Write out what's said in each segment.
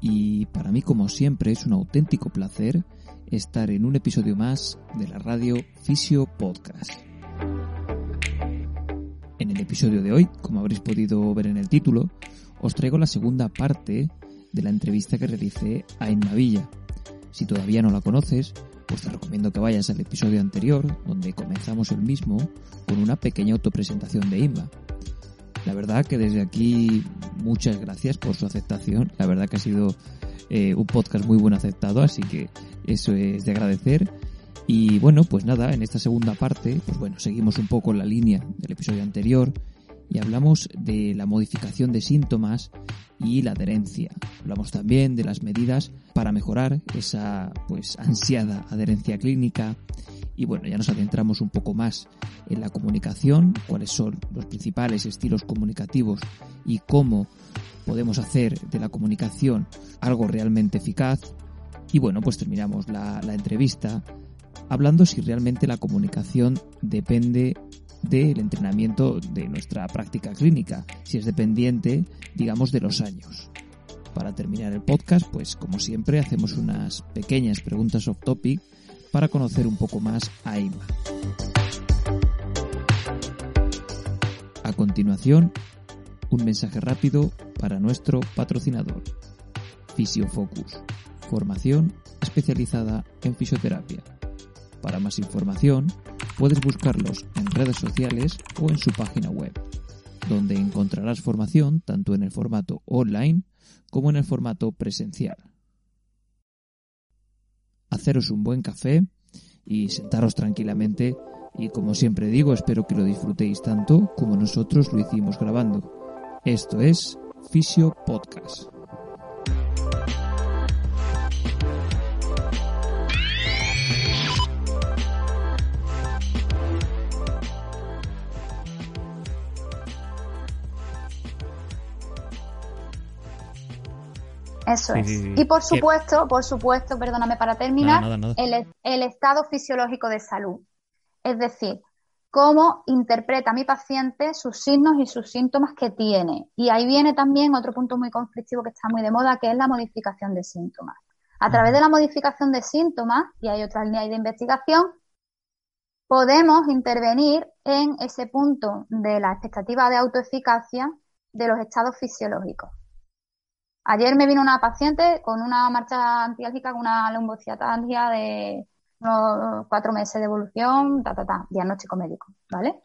y para mí como siempre es un auténtico placer estar en un episodio más de la radio Fisio Podcast. En el episodio de hoy, como habréis podido ver en el título, os traigo la segunda parte de la entrevista que realicé a Inma Villa. Si todavía no la conoces, pues te recomiendo que vayas al episodio anterior, donde comenzamos el mismo con una pequeña autopresentación de Inma. La verdad que desde aquí muchas gracias por su aceptación. La verdad que ha sido eh, un podcast muy buen aceptado, así que eso es de agradecer. Y bueno, pues nada, en esta segunda parte, pues bueno, seguimos un poco la línea del episodio anterior y hablamos de la modificación de síntomas y la adherencia. Hablamos también de las medidas para mejorar esa pues ansiada adherencia clínica y bueno, ya nos adentramos un poco más en la comunicación, cuáles son los principales estilos comunicativos y cómo podemos hacer de la comunicación algo realmente eficaz. Y bueno, pues terminamos la, entrevista hablando si realmente la comunicación depende del entrenamiento de nuestra práctica clínica, si es dependiente, digamos, de los años. Para terminar el podcast, pues como siempre hacemos unas pequeñas preguntas off topic para conocer un poco más a Ima. A continuación, un mensaje rápido para nuestro patrocinador, Fisiofocus, formación especializada en fisioterapia. Para más información, puedes buscarlos en redes sociales o en su página web, donde encontrarás formación tanto en el formato online como en el formato presencial. Haceros un buen café y sentaros tranquilamente y como siempre digo, espero que lo disfrutéis tanto como nosotros lo hicimos grabando. Esto es Fisio Podcast. Eso es. Y por supuesto, por supuesto, perdóname para terminar, El, estado fisiológico de salud. Es decir, cómo interpreta mi paciente sus signos y sus síntomas que tiene. Y ahí viene también otro punto muy conflictivo que está muy de moda, que es la modificación de síntomas. A través de la modificación de síntomas, y hay otra línea de investigación, podemos intervenir en ese punto de la expectativa de autoeficacia de los estados fisiológicos. Ayer me vino una paciente con una marcha antiálgica, con una lumbociatalgia de unos cuatro meses de evolución, ta, ta, ta, diagnóstico médico, ¿vale?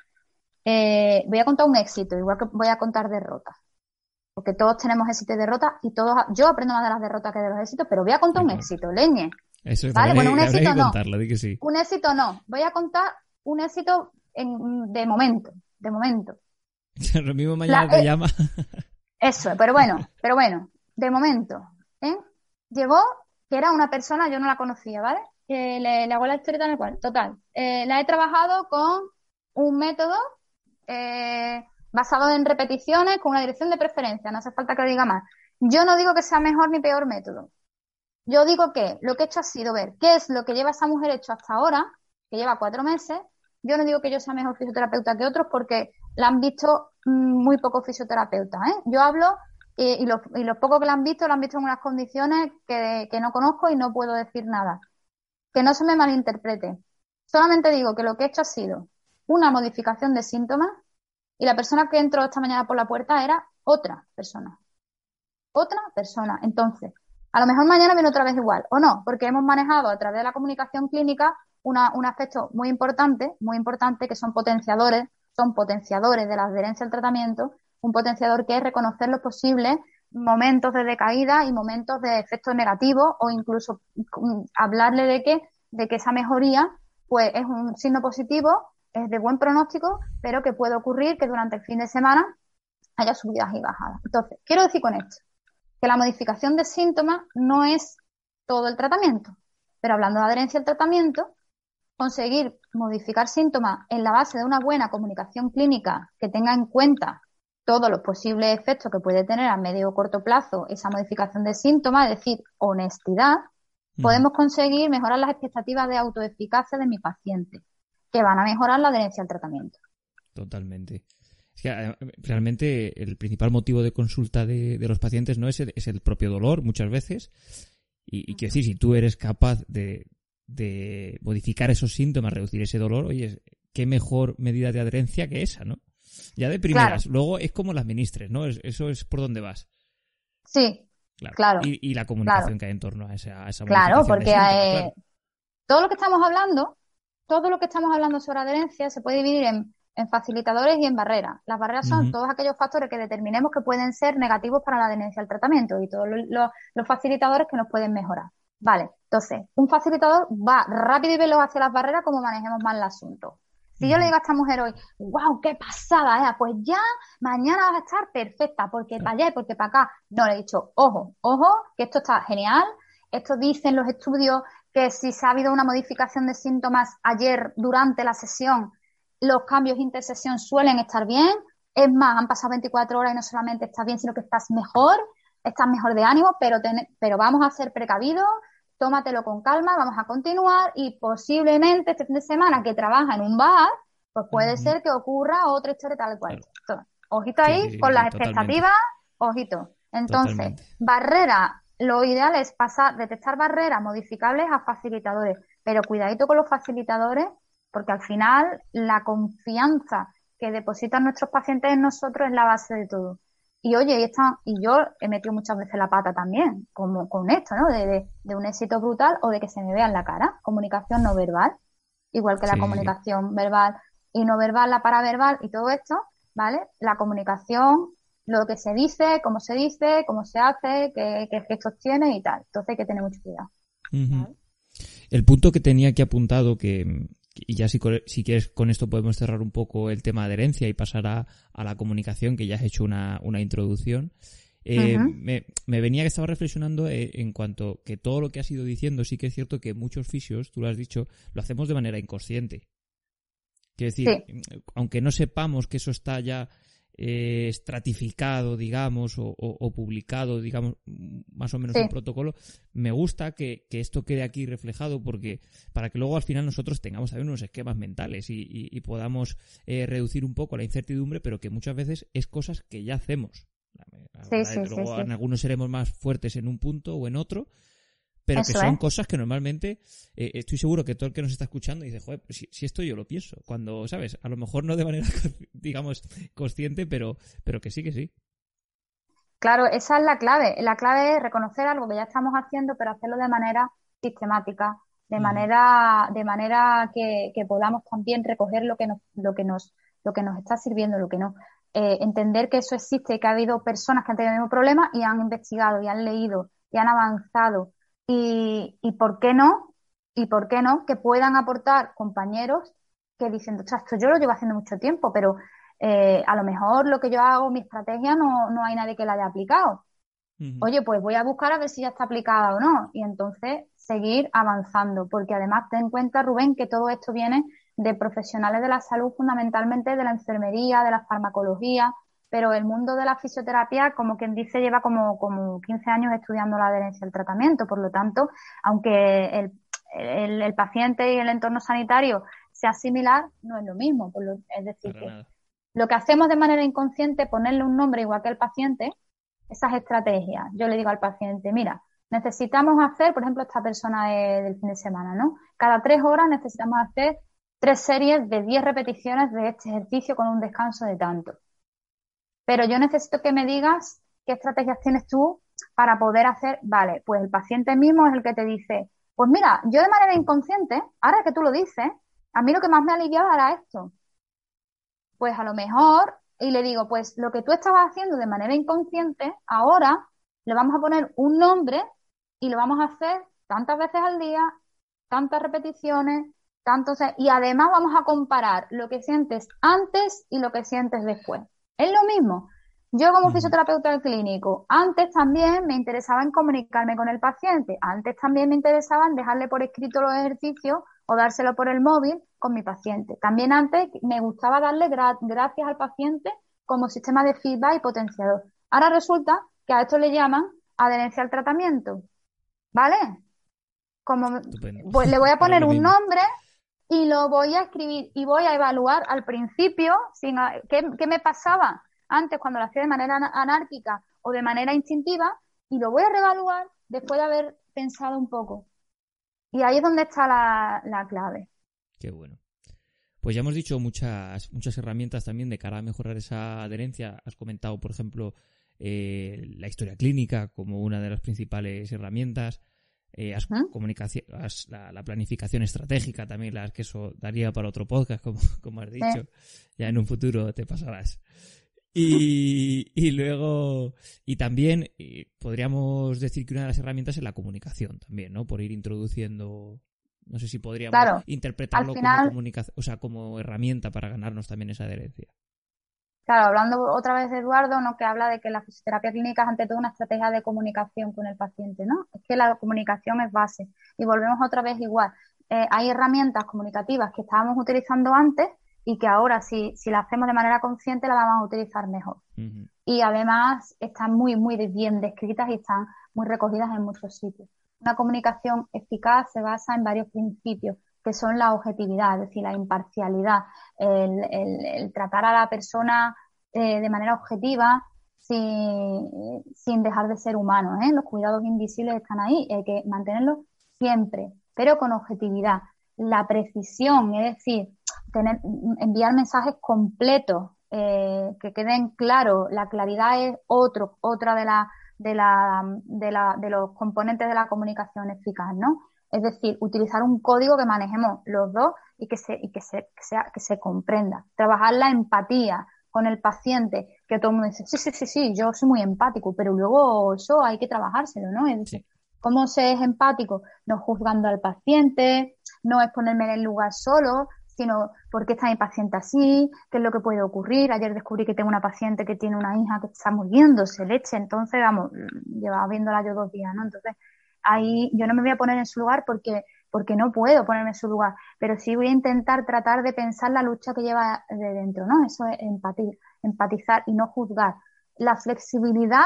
Eh, voy a contar un éxito, igual que voy a contar derrotas. Porque todos tenemos éxito y derrotas y todos, yo aprendo más de las derrotas que de los éxitos, pero voy a contar un éxito, leñe. Eso es ¿Vale? Bueno, un éxito no. Un éxito no. Voy a contar un éxito en, de momento, de momento. Lo mismo mañana te eh, llama. Eso, pero bueno, pero bueno, de momento, ¿eh? Llegó, que era una persona, yo no la conocía, ¿vale? Que le, hago la historia tal cual. Total, eh, la he trabajado con un método eh, basado en repeticiones con una dirección de preferencia, no hace falta que diga más. Yo no digo que sea mejor ni peor método. Yo digo que lo que he hecho ha sido ver qué es lo que lleva esa mujer hecho hasta ahora, que lleva cuatro meses. Yo no digo que yo sea mejor fisioterapeuta que otros porque la han visto mm, muy pocos fisioterapeutas. ¿eh? Yo hablo y, los, y los pocos que la han visto, lo han visto en unas condiciones que, que no conozco y no puedo decir nada. Que no se me malinterprete. Solamente digo que lo que he hecho ha sido una modificación de síntomas y la persona que entró esta mañana por la puerta era otra persona. Otra persona. Entonces, a lo mejor mañana viene otra vez igual, o no, porque hemos manejado a través de la comunicación clínica una, un aspecto muy importante, muy importante, que son potenciadores, son potenciadores de la adherencia al tratamiento un potenciador que es reconocer los posibles momentos de decaída y momentos de efectos negativos o incluso mm, hablarle de que, de que esa mejoría pues es un signo positivo, es de buen pronóstico, pero que puede ocurrir que durante el fin de semana haya subidas y bajadas. Entonces, quiero decir con esto que la modificación de síntomas no es todo el tratamiento. Pero hablando de adherencia al tratamiento, conseguir modificar síntomas en la base de una buena comunicación clínica que tenga en cuenta todos los posibles efectos que puede tener a medio o corto plazo esa modificación de síntomas, es decir, honestidad, podemos conseguir mejorar las expectativas de autoeficacia de mi paciente, que van a mejorar la adherencia al tratamiento. Totalmente. Es que eh, realmente el principal motivo de consulta de, los pacientes no es el, es el, propio dolor muchas veces. Y, y quiero decir, si tú eres capaz de, de modificar esos síntomas, reducir ese dolor, oye, qué mejor medida de adherencia que esa, ¿no? Ya de primeras. Luego es como las ministres, ¿no? Eso es por donde vas. Sí, claro. Y, la comunicación que hay en torno a esa, a esa Claro, porque todo lo que estamos hablando, todo lo que estamos hablando sobre adherencia se puede dividir en, facilitadores y en barreras. Las barreras son todos aquellos factores que determinemos que pueden ser negativos para la adherencia al tratamiento y todos los facilitadores que nos pueden mejorar. Vale, entonces, un facilitador va rápido y veloz hacia las barreras como manejemos mal el asunto. Si yo le digo a esta mujer hoy, wow, qué pasada, ¿eh? pues ya mañana vas a estar perfecta, porque para allá y porque para acá. No, le he dicho, ojo, ojo, que esto está genial. Esto dicen los estudios que si se ha habido una modificación de síntomas ayer durante la sesión, los cambios intersesión suelen estar bien. Es más, han pasado 24 horas y no solamente estás bien, sino que estás mejor, estás mejor de ánimo, pero, pero vamos a ser precavidos, tómatelo con calma, vamos a continuar y posiblemente este fin de semana que trabaja en un bar, pues puede ser que ocurra otra historia tal cual. ojito ahí con las expectativas, ojito. Entonces, barrera, lo ideal es pasar, detectar barreras modificables a facilitadores, pero cuidadito con los facilitadores, porque al final la confianza que depositan nuestros pacientes en nosotros es la base de todo. Y oye, y, y yo he metido muchas veces la pata también, como con esto, ¿no? De, un éxito brutal o de que se me vea en la cara. Comunicación no verbal, igual que la comunicación verbal y no verbal, la paraverbal y todo esto, ¿vale? La comunicación, lo que se dice, cómo se dice, cómo se hace, qué, gestos tiene y tal. Entonces hay que tener mucho cuidado. El punto que tenía aquí apuntado, que, y ya si, si, quieres con esto podemos cerrar un poco el tema de adherencia y pasar a, la comunicación, que ya has hecho una, introducción. Eh, me, venía que estaba reflexionando eh, en cuanto que todo lo que has ido diciendo, sí que es cierto que muchos fisios, tú lo has dicho, lo hacemos de manera inconsciente. Quiero decir, aunque no sepamos que eso está ya eh, estratificado, digamos, o, publicado, digamos, más o menos un protocolo, me gusta que, esto quede aquí reflejado porque para que luego al final nosotros tengamos también unos esquemas mentales y, podamos eh, reducir un poco la incertidumbre, pero que muchas veces es cosas que ya hacemos. luego en algunos seremos más fuertes en un punto o en otro, pero que son cosas que normalmente eh, estoy seguro que todo el que nos está escuchando dice, joder, si, esto yo lo pienso, cuando, ¿sabes? A lo mejor no de manera, digamos, consciente, pero, pero que sí, que sí. Claro, esa es la clave. La clave es reconocer algo que ya estamos haciendo, pero hacerlo de manera sistemática, de manera, de manera que, podamos también recoger lo que nos, lo que nos, lo que nos está sirviendo, lo que no. Eh, entender que eso existe, que ha habido personas que han tenido el mismo problema y han investigado y han leído y han avanzado y, y por qué no, y por qué no, que puedan aportar compañeros que dicen, esto yo lo llevo haciendo mucho tiempo, pero eh, a lo mejor lo que yo hago, mi estrategia, no, no hay nadie que la haya aplicado. Oye, pues voy a buscar a ver si ya está aplicada o no. Y entonces seguir avanzando, porque además ten en cuenta, Rubén, que todo esto viene de profesionales de la salud, fundamentalmente de la enfermería, de la farmacología, pero el mundo de la fisioterapia, como quien dice, lleva como, como 15 años estudiando la adherencia al tratamiento. Por lo tanto, aunque el, el, paciente y el entorno sanitario sea similar, no es lo mismo. es decir, que lo que hacemos de manera inconsciente, ponerle un nombre igual que el paciente, esas estrategias. Yo le digo al paciente, mira, necesitamos hacer, por ejemplo, esta persona del fin de semana, ¿no? Cada tres horas necesitamos hacer tres series de diez repeticiones de este ejercicio con un descanso de tanto. Pero yo necesito que me digas qué estrategias tienes tú para poder hacer, vale, pues el paciente mismo es el que te dice, pues mira, yo de manera inconsciente, ahora que tú lo dices, a mí lo que más me aliviaba era esto. Pues a lo mejor, y le digo, pues lo que tú estabas haciendo de manera inconsciente, ahora le vamos a poner un nombre y lo vamos a hacer tantas veces al día, tantas repeticiones, tantos, y además vamos a comparar lo que sientes antes y lo que sientes después. Es lo mismo. Yo como fisioterapeuta clínico, antes también me interesaba en comunicarme con el paciente, antes también me interesaba en dejarle por escrito los ejercicios o dárselo por el móvil con mi paciente. También antes me gustaba darle gracias al paciente como sistema de feedback y potenciador. Ahora resulta que a esto le llaman adherencia al tratamiento. ¿Vale? Como pues le voy a poner un nombre y lo voy a escribir y voy a evaluar al principio sin, ¿qué, qué me pasaba antes cuando lo hacía de manera anárquica o de manera instintiva y lo voy a reevaluar después de haber pensado un poco. Y ahí es donde está la, clave. Qué bueno. Pues ya hemos dicho muchas, muchas herramientas también de cara a mejorar esa adherencia. Has comentado, por ejemplo, eh, la historia clínica como una de las principales herramientas. Eh, la, planificación estratégica también, las que eso daría para otro podcast, como, como has dicho. Ya en un futuro te pasarás. Y, y luego, y también podríamos decir que una de las herramientas es la comunicación también, ¿no? Por ir introduciendo, no sé si podríamos interpretarlo como comunicación, o sea, como herramienta para ganarnos también esa adherencia. Claro, hablando otra vez de Eduardo, ¿no? que habla de que la fisioterapia clínica es ante todo una estrategia de comunicación con el paciente, ¿no? Es que la comunicación es base. Y volvemos otra vez igual. Eh, hay herramientas comunicativas que estábamos utilizando antes y que ahora si, si la hacemos de manera consciente la vamos a utilizar mejor. Y además están muy, muy bien descritas y están muy recogidas en muchos sitios. Una comunicación eficaz se basa en varios principios, que son la objetividad, es decir, la imparcialidad, el, el, tratar a la persona eh, de manera objetiva sin, sin, dejar de ser humano. ¿eh? Los cuidados invisibles están ahí hay que mantenerlos siempre, pero con objetividad. La precisión, es decir, tener, enviar mensajes completos, eh, que queden claros. La claridad es otro, otra de, la, de, la, de, la, de los componentes de la comunicación eficaz, ¿no? Es decir, utilizar un código que manejemos los dos y que se, y que se, sea, que se comprenda. Trabajar la empatía con el paciente, que todo el mundo dice, sí, sí, sí, sí, yo soy muy empático, pero luego eso hay que trabajárselo, ¿no? ¿Cómo se es empático? No juzgando al paciente, no es ponerme en el lugar solo, sino por qué está mi paciente así, qué es lo que puede ocurrir. Ayer descubrí que tengo una paciente que tiene una hija que está muriéndose leche, entonces, vamos, llevaba viéndola yo dos días, ¿no? Entonces, ahí yo no me voy a poner en su lugar porque, porque no puedo ponerme en su lugar, pero sí voy a intentar tratar de pensar la lucha que lleva de dentro, ¿no? Eso es empatir, empatizar y no juzgar. La flexibilidad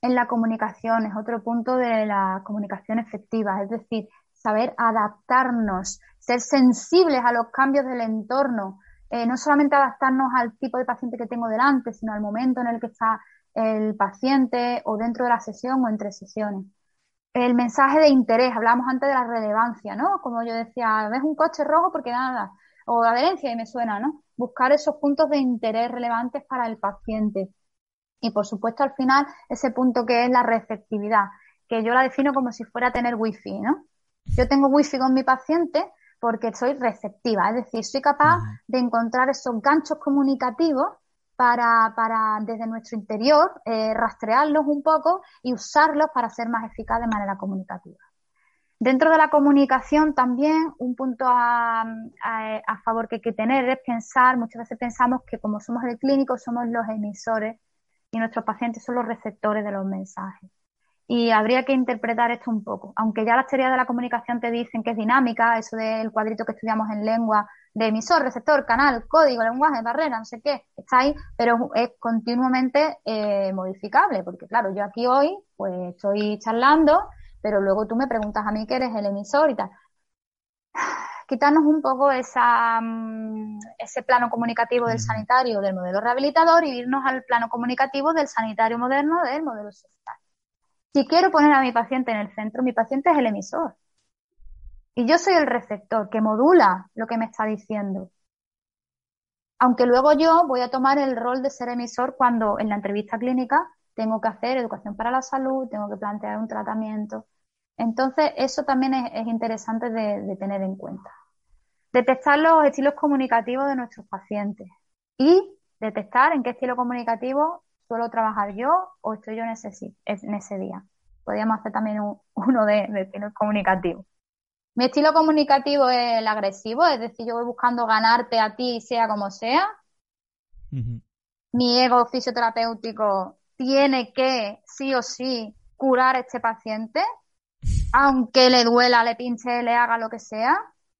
en la comunicación es otro punto de la comunicación efectiva, es decir, saber adaptarnos, ser sensibles a los cambios del entorno, eh, no solamente adaptarnos al tipo de paciente que tengo delante, sino al momento en el que está el paciente o dentro de la sesión o entre sesiones. El mensaje de interés, hablamos antes de la relevancia, ¿no? Como yo decía, ves un coche rojo porque nada, o adherencia y me suena, ¿no? Buscar esos puntos de interés relevantes para el paciente. Y por supuesto, al final, ese punto que es la receptividad, que yo la defino como si fuera tener wifi, ¿no? Yo tengo wifi con mi paciente porque soy receptiva, es decir, soy capaz de encontrar esos ganchos comunicativos para, para desde nuestro interior eh, rastrearlos un poco y usarlos para ser más eficaz de manera comunicativa. Dentro de la comunicación también un punto a, a, favor que hay que tener es pensar, muchas veces pensamos que como somos el clínico somos los emisores y nuestros pacientes son los receptores de los mensajes y habría que interpretar esto un poco. Aunque ya las teorías de la comunicación te dicen que es dinámica, eso del cuadrito que estudiamos en lengua, de emisor, receptor, canal, código, lenguaje, barrera, no sé qué, está ahí, pero es continuamente eh, modificable, porque claro, yo aquí hoy pues estoy charlando, pero luego tú me preguntas a mí que eres el emisor y tal. Quitarnos un poco esa, mm, ese plano comunicativo del sanitario, del modelo rehabilitador, y irnos al plano comunicativo del sanitario moderno, del modelo social. Si quiero poner a mi paciente en el centro, mi paciente es el emisor. Y yo soy el receptor que modula lo que me está diciendo. Aunque luego yo voy a tomar el rol de ser emisor cuando en la entrevista clínica tengo que hacer educación para la salud, tengo que plantear un tratamiento. Entonces, eso también es, interesante de, tener en cuenta. Detectar los estilos comunicativos de nuestros pacientes y detectar en qué estilo comunicativo suelo trabajar yo o estoy yo en ese, ese día. Podríamos hacer también uno de, de estilo comunicativo. Mi estilo comunicativo es el agresivo, es decir, yo voy buscando ganarte a ti, sea como sea. mi ego fisioterapéutico tiene que, sí o sí, curar a este paciente, aunque le duela, le pinche, le haga lo que sea,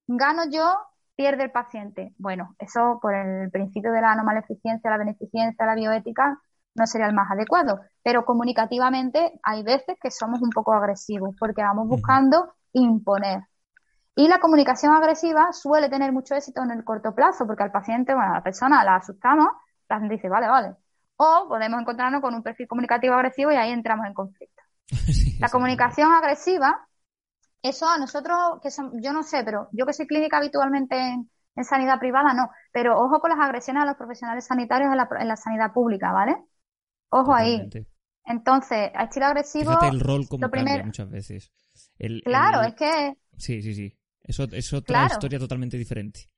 gano yo, pierde el paciente. Bueno, eso por el principio de la no maleficencia, la beneficencia, la bioética, no sería el más adecuado. Pero comunicativamente hay veces que somos un poco agresivos porque vamos buscando imponer. Y la comunicación agresiva suele tener mucho éxito en el corto plazo porque al paciente, bueno, a la persona la asustamos, la gente dice, vale, vale. O podemos encontrarnos con un perfil comunicativo agresivo y ahí entramos en conflicto. la comunicación agresiva, eso a nosotros, que son, yo no sé, pero yo que soy clínica habitualmente en, sanidad privada, no. Pero ojo con las agresiones a los profesionales sanitarios en la, sanidad pública, ¿vale? Ojo ahí. Entonces, a estilo agresivo. Fíjate el rol como cambia muchas veces. claro, es que. Sí, sí, sí. Eso es otra historia totalmente diferente.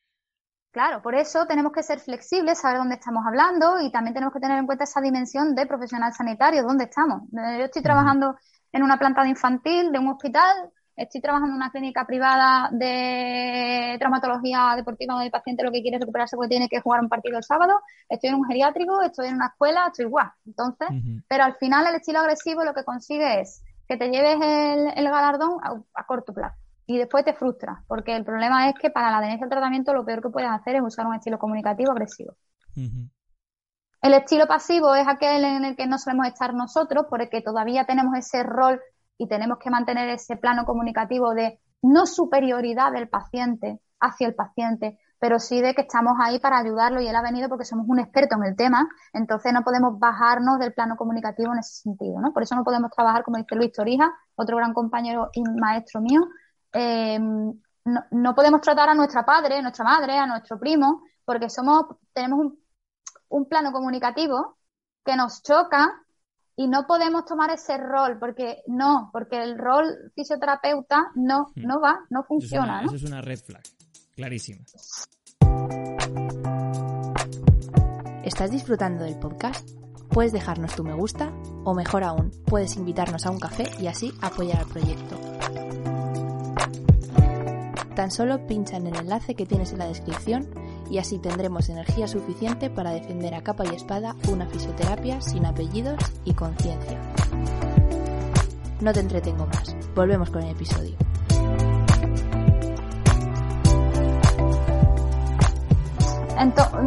Claro, por eso tenemos que ser flexibles, saber dónde estamos hablando y también tenemos que tener en cuenta esa dimensión de profesional sanitario, dónde estamos. Eh, yo estoy trabajando en una planta de infantil de un hospital, estoy trabajando en una clínica privada de traumatología deportiva donde el paciente lo que quiere es recuperarse porque tiene que jugar un partido el sábado, estoy en un geriátrico, estoy en una escuela, estoy igual. Entonces, pero al final el estilo agresivo lo que consigue es que te lleves el, galardón a corto plazo y después te frustra, porque el problema es que para la adherencia al tratamiento lo peor que puedes hacer es usar un estilo comunicativo agresivo. El estilo pasivo es aquel en el que no solemos estar nosotros, porque todavía tenemos ese rol y tenemos que mantener ese plano comunicativo de no superioridad del paciente hacia el paciente, pero sí de que estamos ahí para ayudarlo y él ha venido porque somos un experto en el tema, entonces no podemos bajarnos del plano comunicativo en ese sentido, ¿no? Por eso no podemos trabajar, como dice Luis Torija, otro gran compañero y maestro mío, eh, no, podemos tratar a nuestra padre, a nuestra madre, a nuestro primo, porque somos, tenemos un, plano comunicativo que nos choca y no podemos tomar ese rol, porque no, porque el rol fisioterapeuta no, hmm. no va, no funciona. Eso es, una, red flag, clarísima. ¿Estás disfrutando del podcast? Puedes dejarnos tu me gusta o mejor aún, puedes invitarnos a un café y así apoyar al proyecto. Tan solo pincha en el enlace que tienes en la descripción y así tendremos energía suficiente para defender a capa y espada una fisioterapia sin apellidos y conciencia. No te entretengo más, volvemos con el episodio.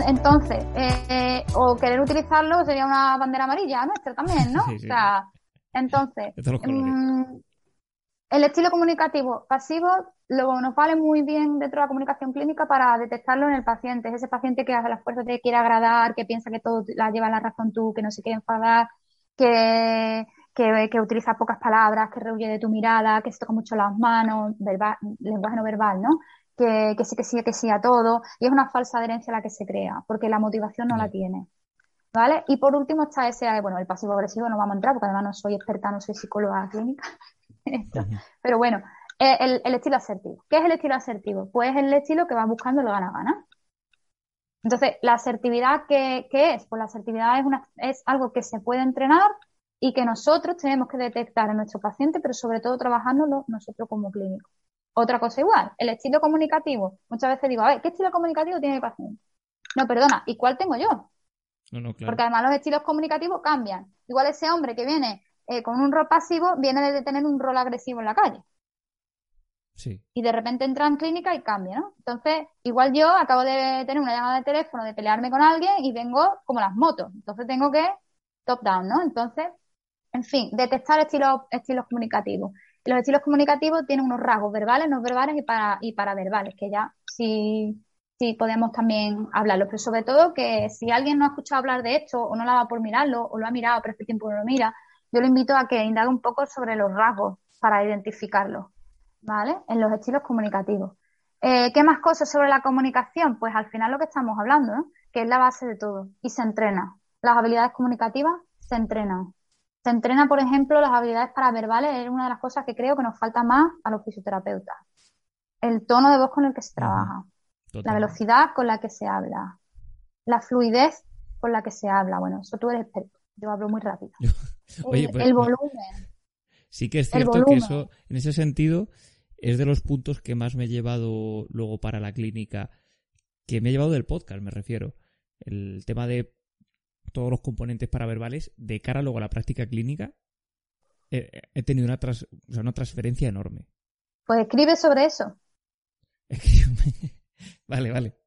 Entonces, eh, o querer utilizarlo sería una bandera amarilla nuestra también, ¿no? O sea, entonces, el estilo comunicativo pasivo lo, nos vale muy bien dentro de la comunicación clínica para detectarlo en el paciente. Es ese paciente que hace las fuerzas de quiere agradar, que piensa que todo la lleva la razón tú, que no se quiere enfadar, que, que, utiliza pocas palabras, que rehuye de tu mirada, que se toca mucho las manos, lenguaje no verbal, ¿no? Que, que sí, que sí, que sí a todo. Y es una falsa adherencia la que se crea, porque la motivación no la tiene. ¿Vale? Y por último está ese, bueno, el pasivo agresivo no vamos a entrar porque además no soy experta, no soy psicóloga clínica. Pero bueno, eh, el, estilo asertivo. ¿Qué es el estilo asertivo? Pues es el estilo que va buscando el gana-gana. Entonces, la asertividad, ¿qué, es? Pues la asertividad es, una, es algo que se puede entrenar y que nosotros tenemos que detectar en nuestro paciente, pero sobre todo trabajándolo nosotros como clínicos. Otra cosa igual, el estilo comunicativo. Muchas veces digo, a ver, ¿qué estilo comunicativo tiene mi paciente? No, perdona, ¿y cuál tengo yo? Porque además los estilos comunicativos cambian. Igual ese hombre que viene eh, con un rol pasivo viene de tener un rol agresivo en la calle. Sí. Y de repente entra en clínica y cambia, ¿no? Entonces, igual yo acabo de tener una llamada de teléfono, de pelearme con alguien y vengo como las motos. Entonces tengo que top down, ¿no? Entonces, en fin, detectar estilos, estilos comunicativos. los estilos comunicativos tienen unos rasgos verbales, no verbales y para, y paraverbales, que ya sí, sí podemos también hablarlo. Pero sobre todo que si alguien no ha escuchado hablar de esto o no la va por mirarlo o lo ha mirado pero este tiempo no lo mira, yo le invito a que indague un poco sobre los rasgos para identificarlos, ¿vale? En los estilos comunicativos. Eh, ¿Qué más cosas sobre la comunicación? Pues al final lo que estamos hablando, ¿no? Que es la base de todo y se entrena. Las habilidades comunicativas se entrenan. Se entrena, por ejemplo, las habilidades paraverbales, es una de las cosas que creo que nos falta más a los fisioterapeutas. El tono de voz con el que se trabaja, la velocidad con la que se habla, la fluidez con la que se habla. Bueno, eso tú eres experto. Yo hablo muy rápido. Oye, pues, el, volumen. Sí que es cierto que eso, en ese sentido, es de los puntos que más me he llevado luego para la clínica, que me he llevado del podcast, me refiero. El tema de todos los componentes paraverbales de cara luego a la práctica clínica, he tenido una, una transferencia enorme. Pues escribe sobre eso. vale, vale.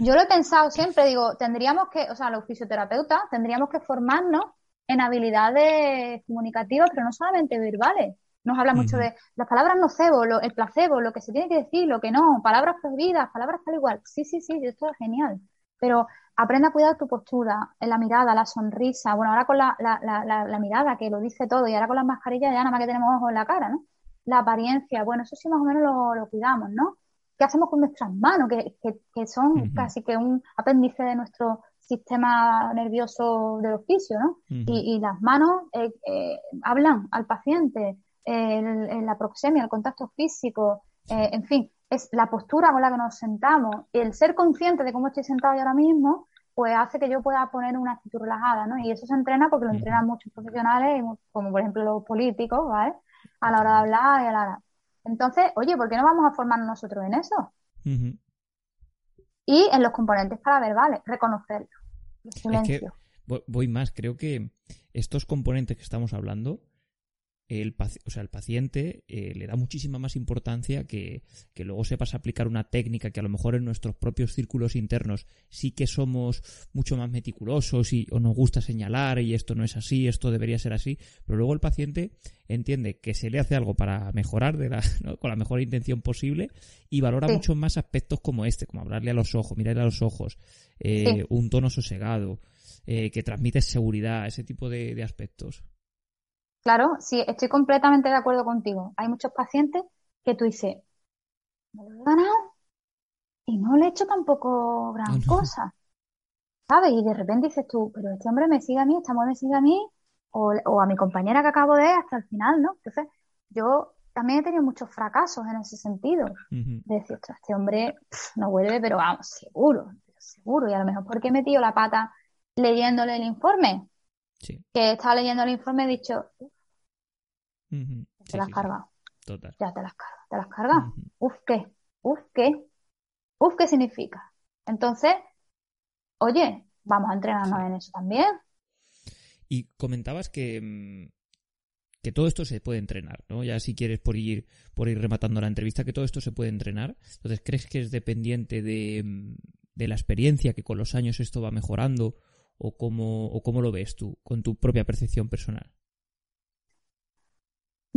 Yo lo he pensado siempre, digo, tendríamos que, o sea, los fisioterapeutas tendríamos que formarnos en habilidades comunicativas, pero no solamente verbales. Nos habla mucho de las palabras nocebo, el placebo, lo que se tiene que decir, lo que no, palabras prohibidas, palabras tal igual. Sí, sí, sí, esto es genial. Pero aprende a cuidar tu postura, en la mirada, la sonrisa. Bueno, ahora con la, la, la, la, mirada, que lo dice todo, y ahora con las mascarillas ya nada más que tenemos ojos en la cara, ¿no? La apariencia, bueno, eso sí más o menos lo, lo cuidamos, ¿no? ¿Qué hacemos con nuestras manos? Que, que, que son casi que un apéndice de nuestro sistema nervioso del oficio, ¿no? y, y, las manos eh, eh, hablan al paciente, el, la proxemia, el contacto físico, eh, en fin, es la postura con la que nos sentamos, el ser consciente de cómo estoy sentado yo ahora mismo, pues hace que yo pueda poner una actitud relajada, ¿no? Y eso se entrena porque lo entrenan muchos profesionales, como por ejemplo los políticos, ¿vale? A la hora de hablar y a la hora. Entonces, oye, ¿por qué no vamos a formarnos nosotros en eso? Y en los componentes paraverbales, reconocerlo. Silencio. voy más, creo que estos componentes que estamos hablando el, o sea, el paciente eh, le da muchísima más importancia que, que, luego sepas aplicar una técnica que a lo mejor en nuestros propios círculos internos sí que somos mucho más meticulosos y o nos gusta señalar y esto no es así, esto debería ser así, pero luego el paciente entiende que se le hace algo para mejorar de la, con la mejor intención posible y valora mucho más aspectos como este, como hablarle a los ojos, mirarle a los ojos, eh, un tono sosegado, eh, que transmite seguridad, ese tipo de aspectos. Claro, sí, estoy completamente de acuerdo contigo. Hay muchos pacientes que tú dices, me lo he ganado y no le he hecho tampoco gran cosa. ¿Sabes? Y de repente dices tú, pero este hombre me sigue a mí, esta mujer me sigue a mí, o, a mi compañera que acabo de hasta el final, ¿no? Entonces, yo también he tenido muchos fracasos en ese sentido. De decir, este hombre no vuelve, pero vamos, seguro, seguro. Y a lo mejor porque he metido la pata leyéndole el informe. Sí. Que estaba leyendo el informe he dicho, te las carga. Total. Ya te las carga. ¿Te las carga? Uf, ¿qué? Uf, ¿qué? Uf, ¿qué significa? Entonces, oye, vamos a entrenarnos en eso también. Y comentabas que, mm, que todo esto se puede entrenar, ¿no? Ya si quieres por ir, por ir rematando la entrevista, que todo esto se puede entrenar. Entonces, ¿crees que es dependiente de, mm, de la experiencia, que con los años esto va mejorando? ¿O cómo, ¿O cómo lo ves tú, con tu propia percepción personal?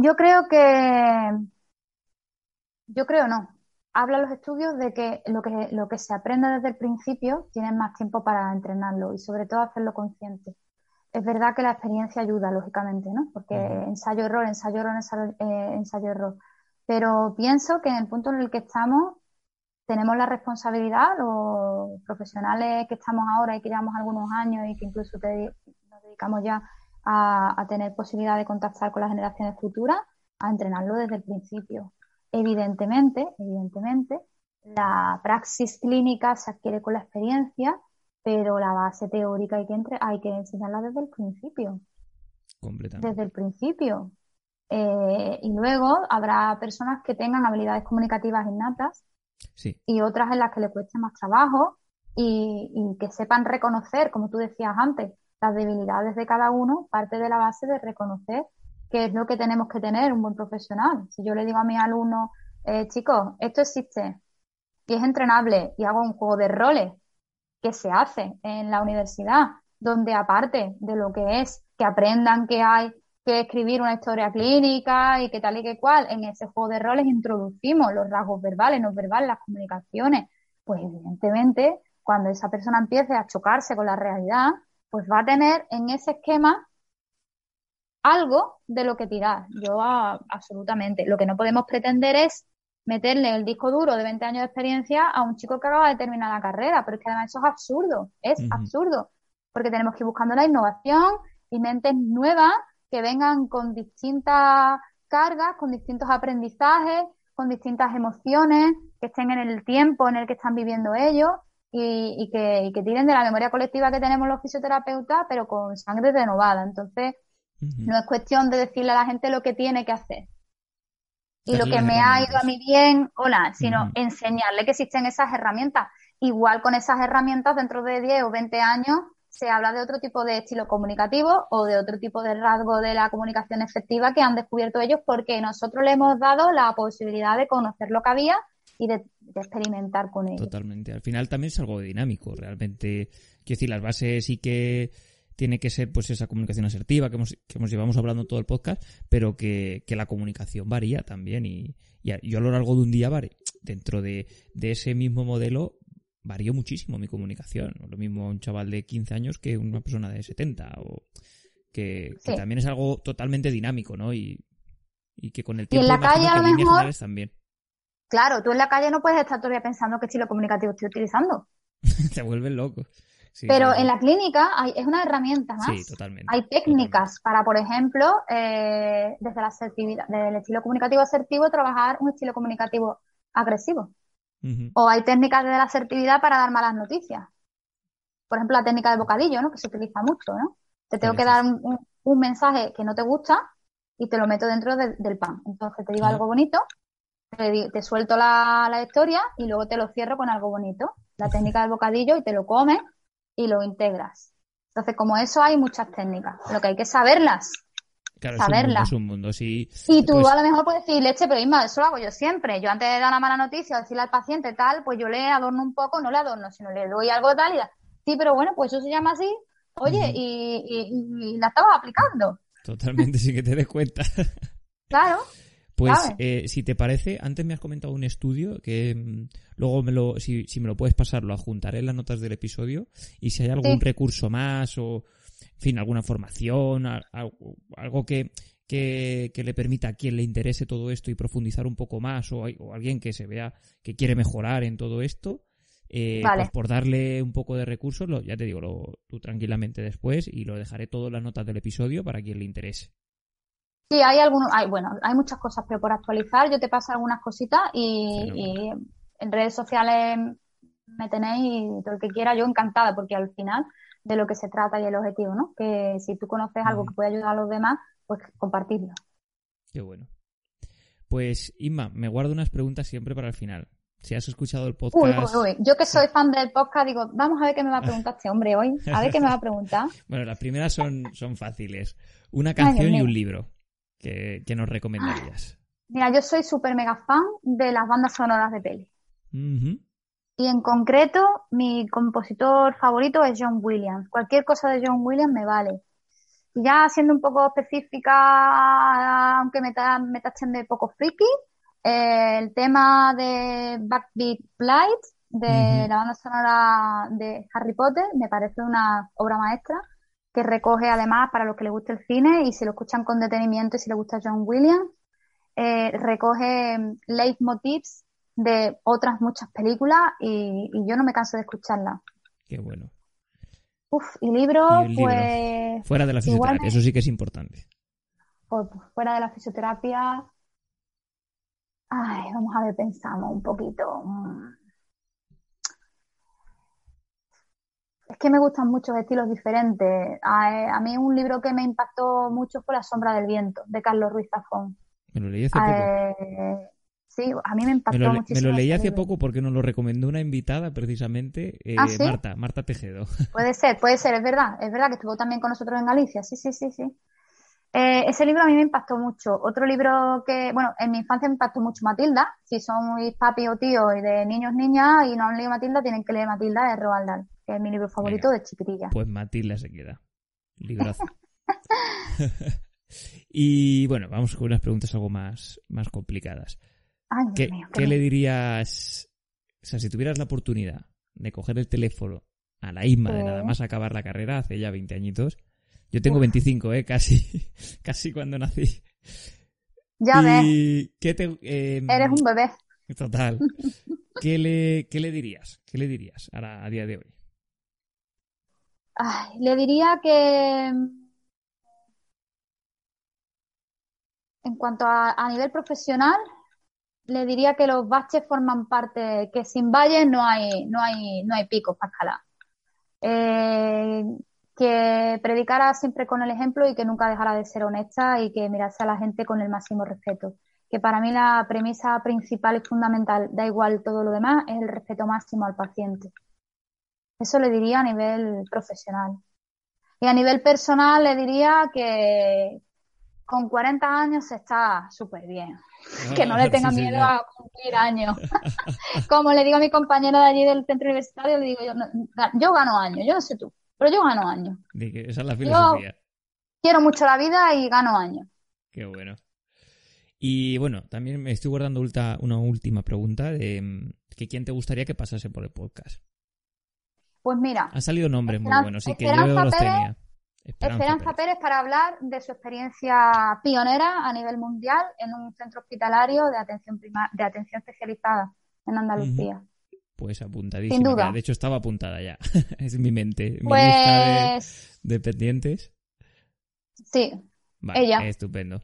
Yo creo que, yo creo no. Habla los estudios de que lo que, lo que se aprende desde el principio tienes más tiempo para entrenarlo y sobre todo hacerlo consciente. Es verdad que la experiencia ayuda, lógicamente, ¿no? Porque ensayo-error, ensayo-error, eh, ensayo-error. Pero pienso que en el punto en el que estamos tenemos la responsabilidad, los profesionales que estamos ahora y que llevamos algunos años y que incluso nos dedicamos ya a, tener posibilidad de contactar con las generaciones futuras, a entrenarlo desde el principio. Evidentemente, evidentemente, la praxis clínica se adquiere con la experiencia, pero la base teórica hay que, entre, hay que enseñarla desde el principio. Desde el principio. Eh, y luego habrá personas que tengan habilidades comunicativas innatas y otras en las que le cueste más trabajo y, y, que sepan reconocer, como tú decías antes, las debilidades de cada uno parte de la base de reconocer qué es lo que tenemos que tener un buen profesional. Si yo le digo a mis alumnos, eh, chicos, esto existe y es entrenable y hago un juego de roles que se hace en la universidad, donde aparte de lo que es que aprendan que hay que escribir una historia clínica y que tal y que cual, en ese juego de roles introducimos los rasgos verbales, no verbales, las comunicaciones, pues evidentemente cuando esa persona empiece a chocarse con la realidad, pues va a tener en ese esquema algo de lo que tirar. Yo absolutamente. Lo que no podemos pretender es meterle el disco duro de 20 años de experiencia a un chico que acaba de terminar la carrera, pero es que además eso es absurdo, es absurdo, porque tenemos que ir buscando la innovación y mentes nuevas que vengan con distintas cargas, con distintos aprendizajes, con distintas emociones, que estén en el tiempo en el que están viviendo ellos y, que, tiren de la memoria colectiva que tenemos los fisioterapeutas, pero con sangre renovada. Entonces, no es cuestión de decirle a la gente lo que tiene que hacer. Y lo que me ha ido a mí bien, hola, sino enseñarle que existen esas herramientas. Igual con esas herramientas dentro de 10 o 20 años se habla de otro tipo de estilo comunicativo o de otro tipo de rasgo de la comunicación efectiva que han descubierto ellos porque nosotros le hemos dado la posibilidad de conocer lo que había y de, experimentar con ello. Totalmente. Al final también es algo dinámico, realmente. Quiero decir, las bases sí que tiene que ser pues esa comunicación asertiva que hemos, que hemos llevamos hablando todo el podcast, pero que, la comunicación varía también y, yo a lo largo de un día dentro de, de ese mismo modelo varió muchísimo mi comunicación. Lo mismo un chaval de 15 años que una persona de 70 o que, también es algo totalmente dinámico, ¿no? Y, que con el tiempo en la calle a lo mejor también. Claro, tú en la calle no puedes estar todavía pensando qué estilo comunicativo estoy utilizando. Te vuelves loco. Pero en la clínica hay, es una herramienta más. Sí, totalmente. Hay técnicas para, por ejemplo, eh, desde la asertividad, desde el estilo comunicativo asertivo, trabajar un estilo comunicativo agresivo. O hay técnicas de la asertividad para dar malas noticias. Por ejemplo, la técnica del bocadillo, ¿no? Que se utiliza mucho, ¿no? Te tengo que dar un, mensaje que no te gusta y te lo meto dentro del pan. Entonces te digo algo bonito, te, suelto la, la, historia y luego te lo cierro con algo bonito. La técnica del bocadillo y te lo comes y lo integras. Entonces, como eso hay muchas técnicas. Lo que hay que saberlas Claro, saberla. Es un mundo, sí. Y tú pues a lo mejor puedes decir, leche, pero Isma, eso lo hago yo siempre. Yo antes de dar una mala noticia o decirle al paciente tal, pues yo le adorno un poco, no le adorno, sino le doy algo tal y da, sí, pero bueno, pues eso se llama así, oye, y, la estabas aplicando. Totalmente, sin que te des cuenta. Claro. Pues eh, si te parece, antes me has comentado un estudio que mm, luego me lo, si, si, me lo puedes pasar, lo adjuntaré en las notas del episodio. Y si hay algún recurso más o, en fin, alguna formación, algo que, que, le permita a quien le interese todo esto y profundizar un poco más o, alguien que se vea que quiere mejorar en todo esto, eh, pues por darle un poco de recursos, lo, ya te digo, lo, tú tranquilamente después y lo dejaré todo en las notas del episodio para quien le interese. Sí, hay algunos, hay, bueno, hay muchas cosas, pero por actualizar yo te paso algunas cositas y, y en redes sociales me tenéis y todo el que quiera, yo encantada, porque al final de lo que se trata y el objetivo, ¿no? Que si tú conoces algo que puede ayudar a los demás, pues compartirlo. Qué bueno. Pues Inma, me guardo unas preguntas siempre para el final. Si has escuchado el podcast. Uy, uy, Yo que soy fan del podcast, digo, vamos a ver qué me va a preguntar este hombre hoy. A ver qué me va a preguntar. bueno, las primeras son, son fáciles. Una canción y un libro que, nos recomendarías. Mira, yo soy súper mega fan de las bandas sonoras de peli. Y en concreto, mi compositor favorito es John Williams. Cualquier cosa de John Williams me vale. Y ya siendo un poco específica, aunque me, me tachen de poco friki, eh, el tema de Backbeat Flight de la banda sonora de Harry Potter me parece una obra maestra que recoge además para los que les guste el cine y si lo escuchan con detenimiento y si les gusta John Williams, eh, recoge leitmotivs de otras muchas películas y, yo no me canso de escucharla. Qué bueno. Uf, y libros, pues... Fuera de la fisioterapia, eso sí que es importante. Pues, fuera de la fisioterapia... Ay, vamos a ver, pensamos un poquito. Es que me gustan muchos estilos diferentes. A, a, mí un libro que me impactó mucho fue La sombra del viento, de Carlos Ruiz Zafón. Me lo leí hace poco. Eh, Sí, a mí me impactó me lo, muchísimo. Me lo leí hace poco porque nos lo recomendó una invitada precisamente, eh, ¿Ah, Marta, Marta Tejedo. Puede ser, puede ser, es verdad, es verdad que estuvo también con nosotros en Galicia, sí, sí, sí, sí. Eh, ese libro a mí me impactó mucho. Otro libro que, bueno, en mi infancia me impactó mucho Matilda. Si son muy papi o tío y de niños, niñas y no han leído Matilda, tienen que leer Matilda de Roald Dahl, que es mi libro favorito de chiquitilla. Pues Matilda se queda. Librazo. y bueno, vamos con unas preguntas algo más, más complicadas. ¿Qué, le dirías? O sea, si tuvieras la oportunidad de coger el teléfono a la Isma de nada más acabar la carrera hace ya 20 añitos. Yo tengo 25, ¿eh? Casi, casi cuando nací. Ya ves. ¿qué te, em, Eres un bebé. Total. ¿Qué le, qué le dirías? ¿Qué le dirías a, a día de hoy? Ay, le diría que en cuanto a, a nivel profesional, le diría que los baches forman parte, que sin valles no hay, no hay, no hay picos para escalar. Eh, que predicara siempre con el ejemplo y que nunca dejara de ser honesta y que mirase a la gente con el máximo respeto. Que para mí la premisa principal y fundamental, da igual todo lo demás, es el respeto máximo al paciente. Eso le diría a nivel profesional. Y a nivel personal le diría que con 40 años está súper bien. que no le Ah, tenga sí, miedo a cumplir años. Como le digo a mi compañero de allí del centro universitario, le digo yo, no, yo gano años, yo no sé tú, pero yo gano años. Esa es la filosofía. Quiero mucho la vida y gano años. Qué bueno. Y bueno, también me estoy guardando una última pregunta de mm, que quién te gustaría que pasase por el podcast. Pues mira, Han salido nombres muy Esperanza- buenos, sí que Esperanza yo los Pérez- tenía. Esperanza Pérez para hablar de su experiencia pionera a nivel mundial en un centro hospitalario de atención prima- de atención especializada en Andalucía. Pues apuntadísima. Sin duda. ya. De hecho, estaba apuntada ya. es mi mente. Mi lista de, Pues de pendientes. sí, Vale, Ella. estupendo.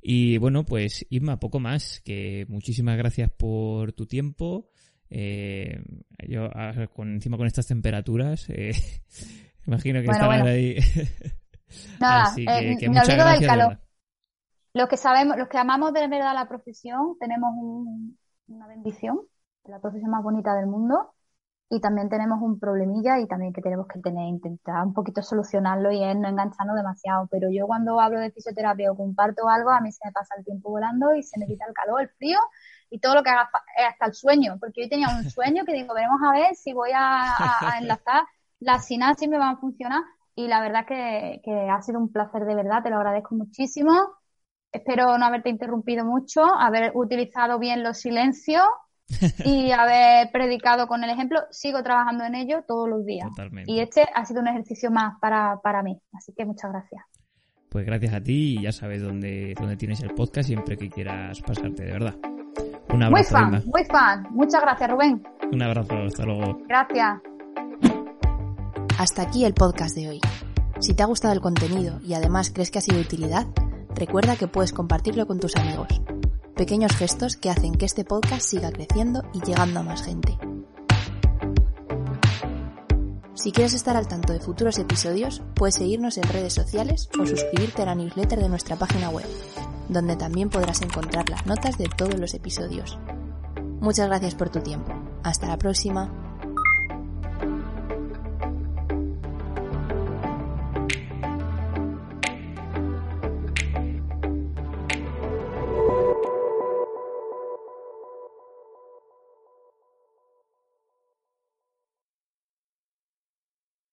Y bueno, pues Isma, poco más. Que muchísimas gracias por tu tiempo. Eh, yo ah, con, encima con estas temperaturas, eh, imagino que Bueno, bueno. ahí. Nada, Así que, eh, que me muchas olvido del calor. Los que sabemos, los que amamos de verdad la profesión, tenemos un- una bendición, la profesión más bonita del mundo, y también tenemos un problemilla y también que tenemos que tener, intentar un poquito solucionarlo y es no engancharnos demasiado. Pero yo cuando hablo de fisioterapia o comparto algo, a mí se me pasa el tiempo volando y se me quita el calor, el frío y todo lo que haga, hasta el sueño, porque hoy tenía un sueño que digo, veremos a ver si voy a, a- a enlazar las sinapsis me van a funcionar y la verdad que, que ha sido un placer de verdad, te lo agradezco muchísimo. Espero no haberte interrumpido mucho, haber utilizado bien los silencios y haber predicado con el ejemplo. Sigo trabajando en ello todos los días. Totalmente. Y este ha sido un ejercicio más para, para mí. Así que muchas gracias. Pues gracias a ti y ya sabes dónde, dónde tienes el podcast siempre que quieras pasarte, de verdad. Un Muy abrazo, fan, Isma. muy fan. Muchas gracias, Rubén. Un abrazo, hasta luego. Gracias. Hasta aquí el podcast de hoy. Si te ha gustado el contenido y además crees que ha sido de utilidad, recuerda que puedes compartirlo con tus amigos. Pequeños gestos que hacen que este podcast siga creciendo y llegando a más gente. Si quieres estar al tanto de futuros episodios, puedes seguirnos en redes sociales o suscribirte a la newsletter de nuestra página web, donde también podrás encontrar las notas de todos los episodios. Muchas gracias por tu tiempo. Hasta la próxima.